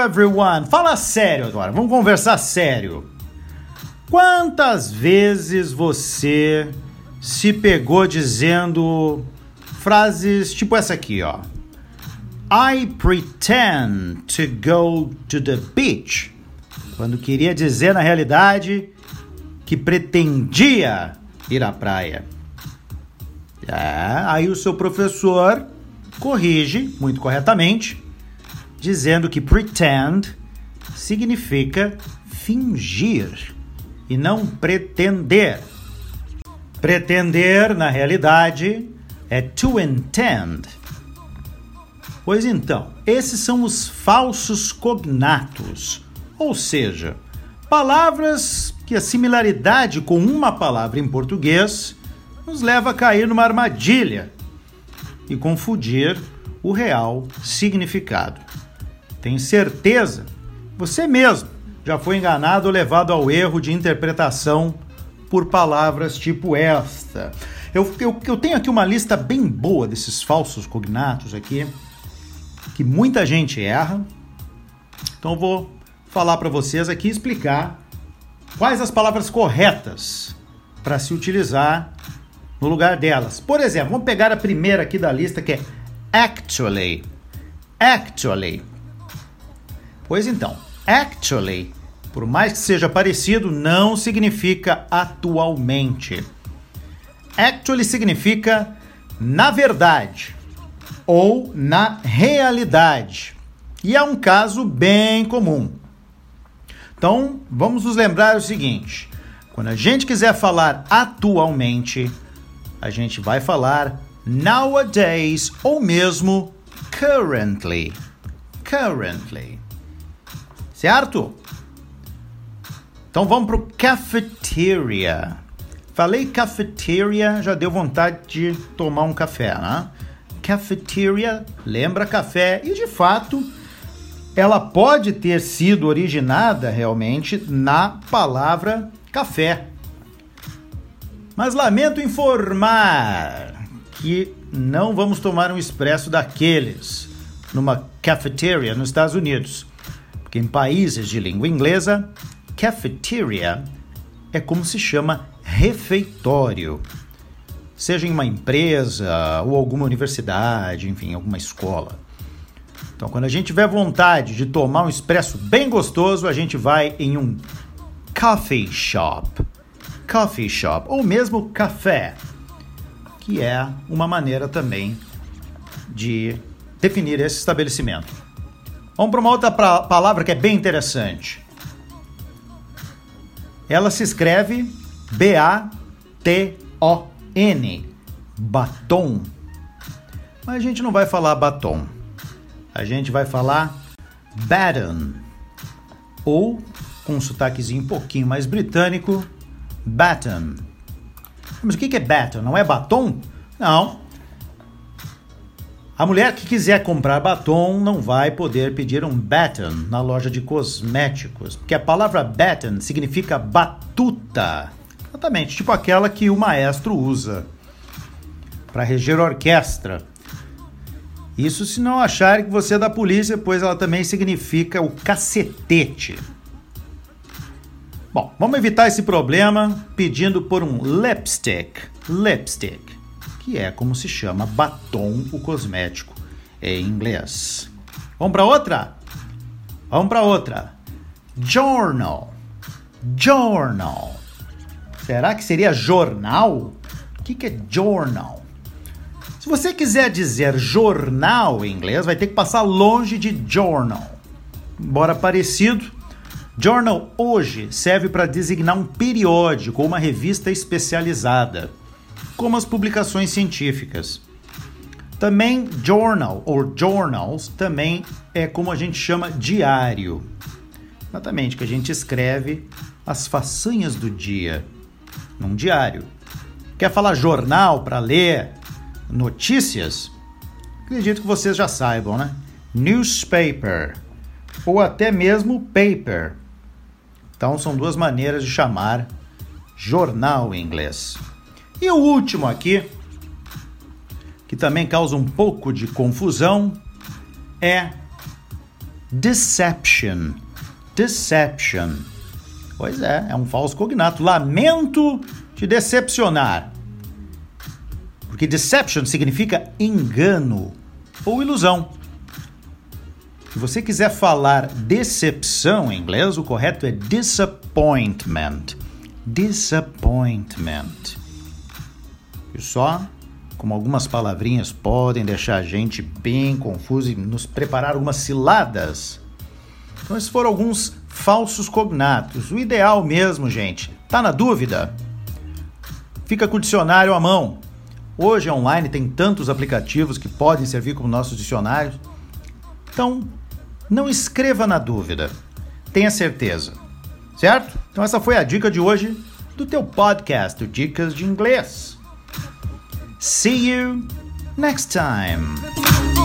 Everyone! Fala sério agora, vamos conversar sério. Quantas vezes você se pegou dizendo frases tipo essa aqui, ó? I pretend to go to the beach. Quando queria dizer na realidade que pretendia ir à praia. É, aí o seu professor corrige, muito corretamente, dizendo que pretend significa fingir e não pretender. Pretender, na realidade, é to intend. Pois então, esses são os falsos cognatos, ou seja, palavras que a similaridade com uma palavra em português nos leva a cair numa armadilha e confundir o real significado. Tem certeza? Você mesmo já foi enganado ou levado ao erro de interpretação por palavras tipo esta. Eu, eu, eu tenho aqui uma lista bem boa desses falsos cognatos aqui, que muita gente erra. Então eu vou falar para vocês aqui explicar quais as palavras corretas para se utilizar no lugar delas. Por exemplo, vamos pegar a primeira aqui da lista que é actually. Actually. Pois então, actually, por mais que seja parecido, não significa atualmente. Actually significa na verdade ou na realidade. E é um caso bem comum. Então, vamos nos lembrar o seguinte: quando a gente quiser falar atualmente, a gente vai falar nowadays ou mesmo currently. Currently. Certo? Então vamos para o cafeteria. Falei cafeteria, já deu vontade de tomar um café, né? Cafeteria lembra café e de fato ela pode ter sido originada realmente na palavra café. Mas lamento informar que não vamos tomar um expresso daqueles numa cafeteria nos Estados Unidos. Porque em países de língua inglesa, cafeteria é como se chama refeitório. Seja em uma empresa ou alguma universidade, enfim, alguma escola. Então, quando a gente tiver vontade de tomar um expresso bem gostoso, a gente vai em um coffee shop coffee shop ou mesmo café, que é uma maneira também de definir esse estabelecimento. Vamos para uma outra palavra que é bem interessante. Ela se escreve B-A-T-O-N, batom. Mas a gente não vai falar batom. A gente vai falar baton. Ou, com um sotaquezinho um pouquinho mais britânico, baton. Mas o que é baton? Não é batom? Não. A mulher que quiser comprar batom não vai poder pedir um baton na loja de cosméticos, porque a palavra baton significa batuta. Exatamente, tipo aquela que o maestro usa para reger a orquestra. Isso se não acharem que você é da polícia, pois ela também significa o cacetete. Bom, vamos evitar esse problema pedindo por um lipstick. Lipstick, que é como se chama batom, o cosmético em inglês. Vamos para outra? Vamos para outra. Journal. Journal. Será que seria jornal? O que, que é journal? Se você quiser dizer jornal em inglês, vai ter que passar longe de journal. Embora parecido, Journal hoje serve para designar um periódico ou uma revista especializada, como as publicações científicas. Também journal ou journals também é como a gente chama diário. Exatamente, que a gente escreve as façanhas do dia num diário. Quer falar jornal para ler notícias? Acredito que vocês já saibam, né? Newspaper ou até mesmo paper então são duas maneiras de chamar jornal em inglês. E o último aqui, que também causa um pouco de confusão, é deception. Deception. Pois é, é um falso cognato. Lamento te decepcionar. Porque deception significa engano ou ilusão. Se você quiser falar decepção em inglês, o correto é disappointment. Disappointment. Só como algumas palavrinhas podem deixar a gente bem confuso e nos preparar algumas ciladas. Então, esses foram alguns falsos cognatos. O ideal mesmo, gente, tá na dúvida? Fica com o dicionário à mão. Hoje online tem tantos aplicativos que podem servir como nossos dicionários. Então, não escreva na dúvida. Tenha certeza. Certo? Então essa foi a dica de hoje do teu podcast Dicas de Inglês. See you next time.